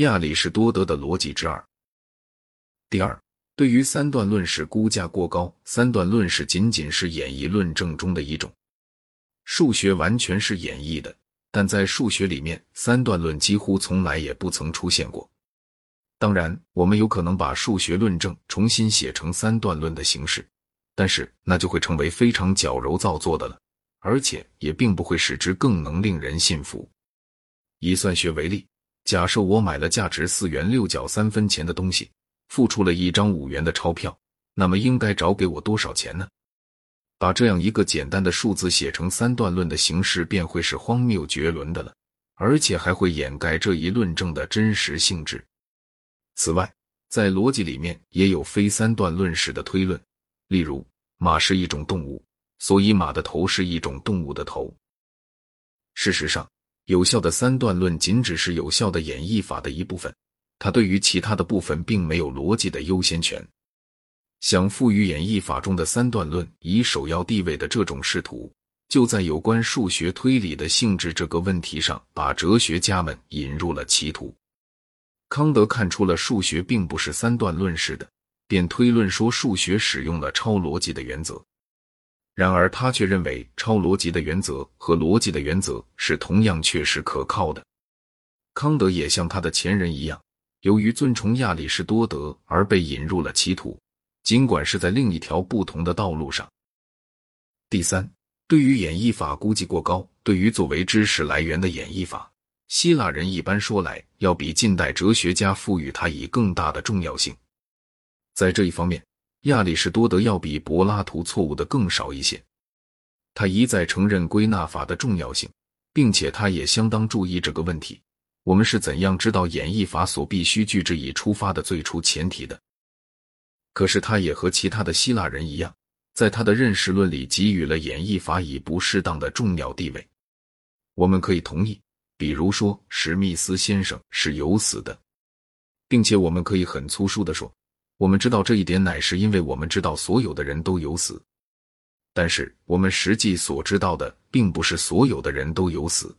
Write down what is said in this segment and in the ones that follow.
亚里士多德的逻辑之二。第二，对于三段论式估价过高，三段论式仅仅是演绎论证中的一种。数学完全是演绎的，但在数学里面，三段论几乎从来也不曾出现过。当然，我们有可能把数学论证重新写成三段论的形式，但是那就会成为非常矫揉造作的了，而且也并不会使之更能令人信服。以算学为例，假设我买了价值四元六角三分钱的东西，付出了一张五元的钞票，那么应该找给我多少钱呢？把这样一个简单的数字写成三段论的形式，便会是荒谬绝伦的了，而且还会掩盖这一论证的真实性质。此外，在逻辑里面也有非三段论式的推论，例如马是一种动物，所以马的头是一种动物的头。事实上，有效的三段论仅只是有效的演绎法的一部分，它对于其他的部分并没有逻辑的优先权。想赋予演绎法中的三段论以首要地位的这种试图，就在有关数学推理的性质这个问题上，把哲学家们引入了歧途。康德看出了数学并不是三段论式的，便推论说数学使用了超逻辑的原则。然而，他却认为超逻辑的原则和逻辑的原则是同样确实可靠的。康德也像他的前人一样，由于尊崇亚里士多德而被引入了歧途。尽管是在另一条不同的道路上。第三，对于演绎法估计过高，对于作为知识来源的演绎法，希腊人一般说来要比近代哲学家赋予它以更大的重要性。在这一方面，亚里士多德要比柏拉图错误的更少一些。他一再承认归纳法的重要性，并且他也相当注意这个问题：我们是怎样知道演绎法所必须具之以出发的最初前提的？可是，他也和其他的希腊人一样，在他的认识论里给予了演绎法以不适当的重要地位。我们可以同意，比如说史密斯先生是有死的，并且我们可以很粗疏的说，我们知道这一点乃是因为我们知道所有的人都有死。但是，我们实际所知道的并不是所有的人都有死。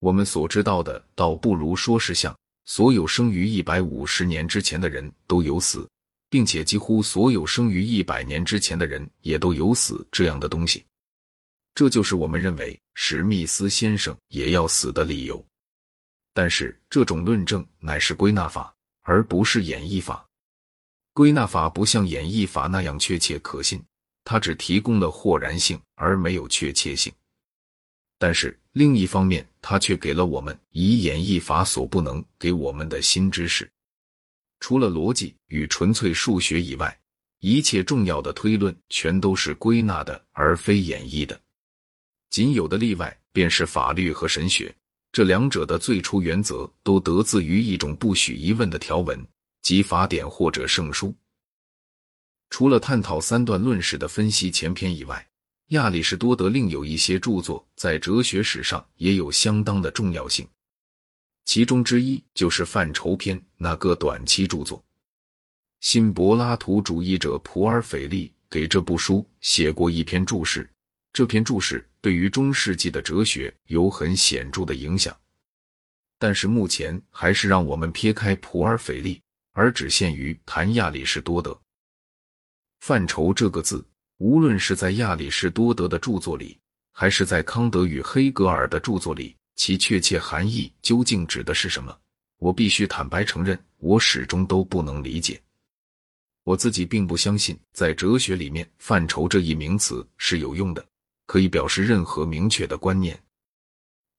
我们所知道的，倒不如说是像所有生于一百五十年之前的人都有死。并且几乎所有生于一百年之前的人也都有死这样的东西，这就是我们认为史密斯先生也要死的理由。但是这种论证乃是归纳法，而不是演绎法。归纳法不像演绎法那样确切可信，它只提供了豁然性而没有确切性。但是另一方面，它却给了我们以演绎法所不能给我们的新知识。除了逻辑与纯粹数学以外，一切重要的推论全都是归纳的，而非演绎的。仅有的例外便是法律和神学，这两者的最初原则都得自于一种不许疑问的条文，及法典或者圣书。除了探讨三段论史的分析前篇以外，亚里士多德另有一些著作在哲学史上也有相当的重要性。其中之一就是《范畴篇》那个短期著作。新柏拉图主义者普尔斐利给这部书写过一篇注释，这篇注释对于中世纪的哲学有很显著的影响。但是目前还是让我们撇开普尔斐利，而只限于谈亚里士多德。范畴这个字，无论是在亚里士多德的著作里，还是在康德与黑格尔的著作里。其确切含义究竟指的是什么？我必须坦白承认，我始终都不能理解。我自己并不相信，在哲学里面，“范畴”这一名词是有用的，可以表示任何明确的观念。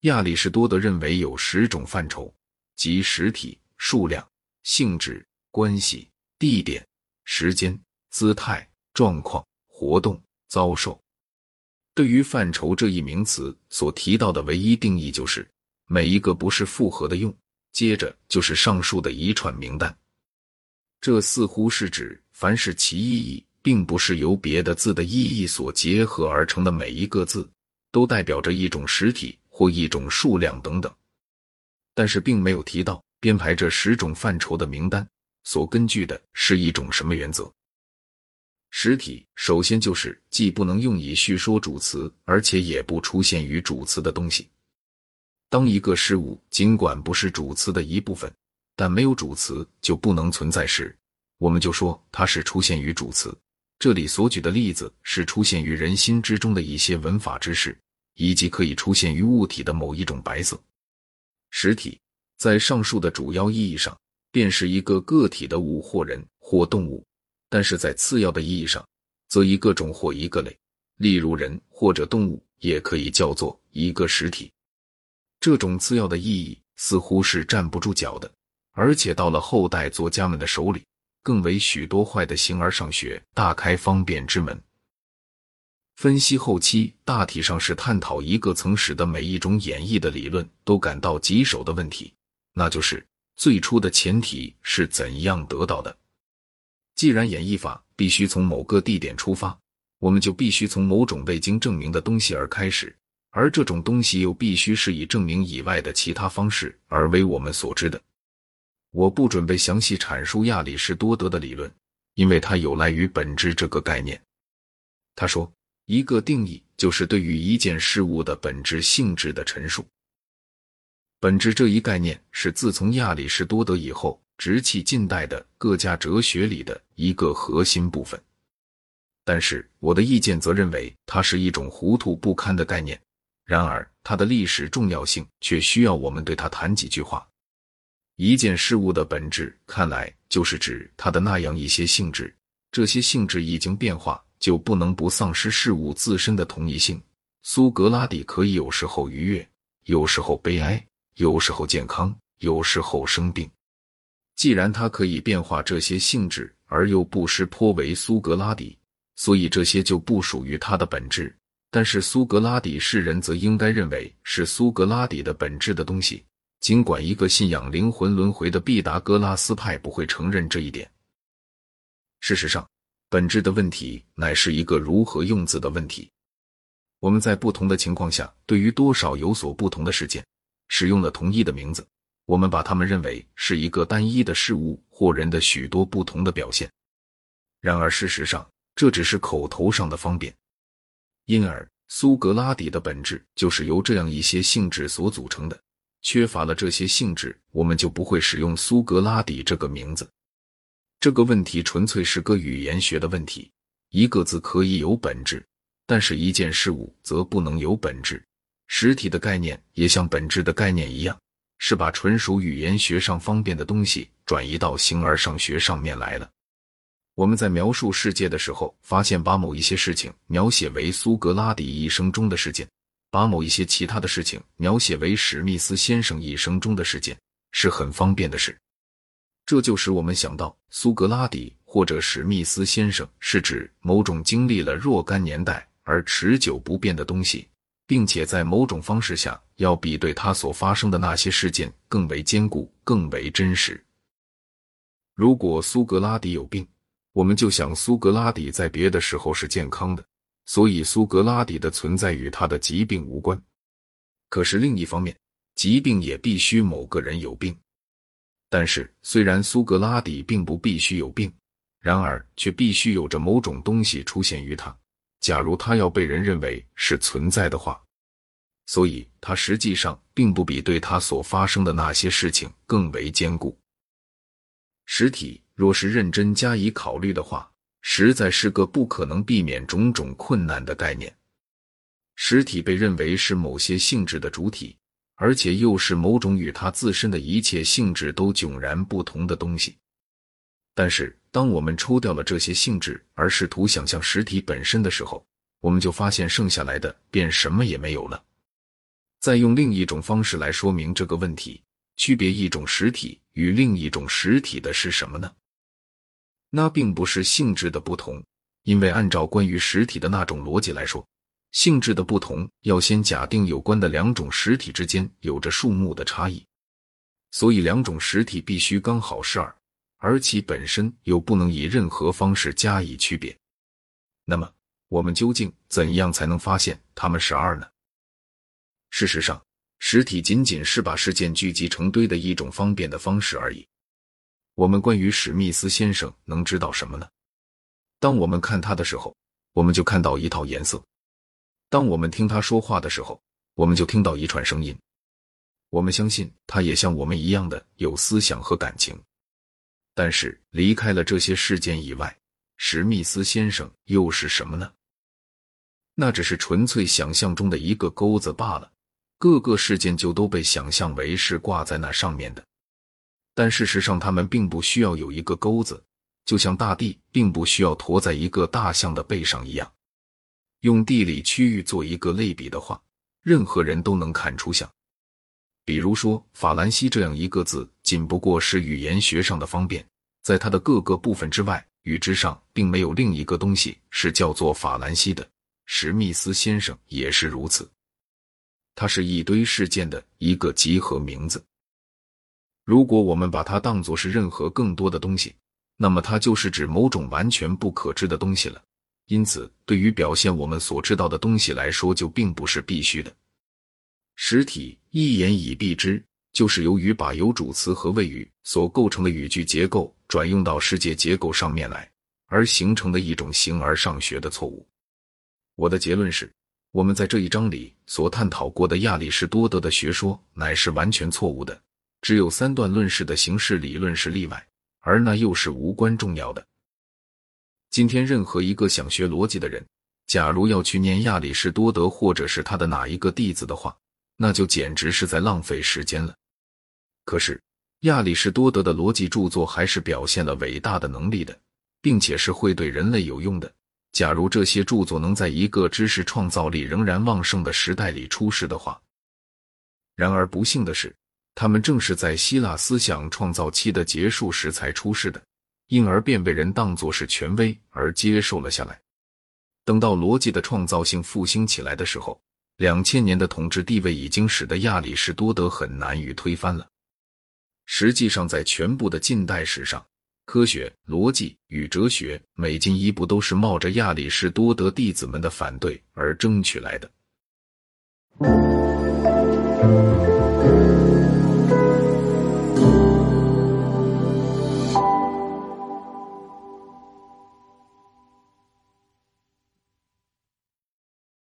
亚里士多德认为有十种范畴，即实体、数量、性质、关系、地点、时间、姿态、状况、活动、遭受。对于范畴这一名词所提到的唯一定义就是每一个不是复合的用，接着就是上述的一串名单。这似乎是指凡是其意义并不是由别的字的意义所结合而成的每一个字，都代表着一种实体或一种数量等等。但是并没有提到编排这十种范畴的名单所根据的是一种什么原则。实体首先就是既不能用以叙说主词，而且也不出现于主词的东西。当一个事物尽管不是主词的一部分，但没有主词就不能存在时，我们就说它是出现于主词。这里所举的例子是出现于人心之中的一些文法知识，以及可以出现于物体的某一种白色实体。在上述的主要意义上，便是一个个体的物或人或动物；但是在次要的意义上，则一个种或一个类，例如人或者动物，也可以叫做一个实体。这种次要的意义似乎是站不住脚的，而且到了后代作家们的手里，更为许多坏的形而上学大开方便之门。分析后期大体上是探讨一个曾使得每一种演绎的理论都感到棘手的问题，那就是最初的前提是怎样得到的。既然演绎法必须从某个地点出发，我们就必须从某种未经证明的东西而开始。而这种东西又必须是以证明以外的其他方式而为我们所知的。我不准备详细阐述亚里士多德的理论，因为它有赖于本质这个概念。他说，一个定义就是对于一件事物的本质性质的陈述。本质这一概念是自从亚里士多德以后，直至近代的各家哲学里的一个核心部分。但是我的意见则认为，它是一种糊涂不堪的概念。然而，它的历史重要性却需要我们对它谈几句话。一件事物的本质，看来就是指它的那样一些性质。这些性质一经变化，就不能不丧失事物自身的同一性。苏格拉底可以有时候愉悦，有时候悲哀，有时候健康，有时候生病。既然它可以变化这些性质，而又不失颇为苏格拉底，所以这些就不属于他的本质。但是苏格拉底世人则应该认为是苏格拉底的本质的东西，尽管一个信仰灵魂轮回的毕达哥拉斯派不会承认这一点。事实上，本质的问题乃是一个如何用字的问题。我们在不同的情况下，对于多少有所不同的事件，使用了同一的名字，我们把它们认为是一个单一的事物或人的许多不同的表现。然而事实上，这只是口头上的方便。因而，苏格拉底的本质就是由这样一些性质所组成的。缺乏了这些性质，我们就不会使用苏格拉底这个名字。这个问题纯粹是个语言学的问题。一个字可以有本质，但是一件事物则不能有本质。实体的概念也像本质的概念一样，是把纯属语言学上方便的东西转移到形而上学上面来了。我们在描述世界的时候，发现把某一些事情描写为苏格拉底一生中的事件，把某一些其他的事情描写为史密斯先生一生中的事件，是很方便的事。这就使我们想到，苏格拉底或者史密斯先生是指某种经历了若干年代而持久不变的东西，并且在某种方式下要比对他所发生的那些事件更为坚固、更为真实。如果苏格拉底有病，我们就想，苏格拉底在别的时候是健康的，所以苏格拉底的存在与他的疾病无关。可是另一方面，疾病也必须某个人有病。但是，虽然苏格拉底并不必须有病，然而却必须有着某种东西出现于他。假如他要被人认为是存在的话，所以他实际上并不比对他所发生的那些事情更为坚固。实体。若是认真加以考虑的话，实在是个不可能避免种种困难的概念。实体被认为是某些性质的主体，而且又是某种与它自身的一切性质都迥然不同的东西。但是，当我们抽掉了这些性质，而试图想象实体本身的时候，我们就发现剩下来的便什么也没有了。再用另一种方式来说明这个问题：区别一种实体与另一种实体的是什么呢？那并不是性质的不同，因为按照关于实体的那种逻辑来说，性质的不同要先假定有关的两种实体之间有着数目的差异，所以两种实体必须刚好是二，而其本身又不能以任何方式加以区别。那么，我们究竟怎样才能发现它们是二呢？事实上，实体仅仅是把事件聚集成堆的一种方便的方式而已。我们关于史密斯先生能知道什么呢？当我们看他的时候，我们就看到一套颜色；当我们听他说话的时候，我们就听到一串声音。我们相信他也像我们一样的有思想和感情。但是离开了这些事件以外，史密斯先生又是什么呢？那只是纯粹想象中的一个钩子罢了。各个事件就都被想象为是挂在那上面的，但事实上，他们并不需要有一个钩子，就像大地并不需要驮在一个大象的背上一样。用地理区域做一个类比的话，任何人都能看出像。比如说，法兰西这样一个字，仅不过是语言学上的方便，在它的各个部分之外，与之上并没有另一个东西是叫做法兰西的。史密斯先生也是如此。它是一堆事件的一个集合名字。如果我们把它当作是任何更多的东西，那么它就是指某种完全不可知的东西了。因此，对于表现我们所知道的东西来说，就并不是必须的。实体一言以蔽之，就是由于把有主词和谓语所构成的语句结构转用到世界结构上面来，而形成的一种形而上学的错误。我的结论是。我们在这一章里所探讨过的亚里士多德的学说乃是完全错误的，只有三段论式的形式理论是例外，而那又是无关重要的。今天任何一个想学逻辑的人，假如要去念亚里士多德或者是他的哪一个弟子的话，那就简直是在浪费时间了。可是亚里士多德的逻辑著作还是表现了伟大的能力的，并且是会对人类有用的。假如这些著作能在一个知识创造力仍然旺盛的时代里出世的话，然而不幸的是，他们正是在希腊思想创造期的结束时才出世的，因而便被人当作是权威而接受了下来。等到逻辑的创造性复兴起来的时候，两千年的统治地位已经使得亚里士多德很难于推翻了。实际上，在全部的近代史上，科学、逻辑与哲学每进一步都是冒着亚里士多德弟子们的反对而争取来的。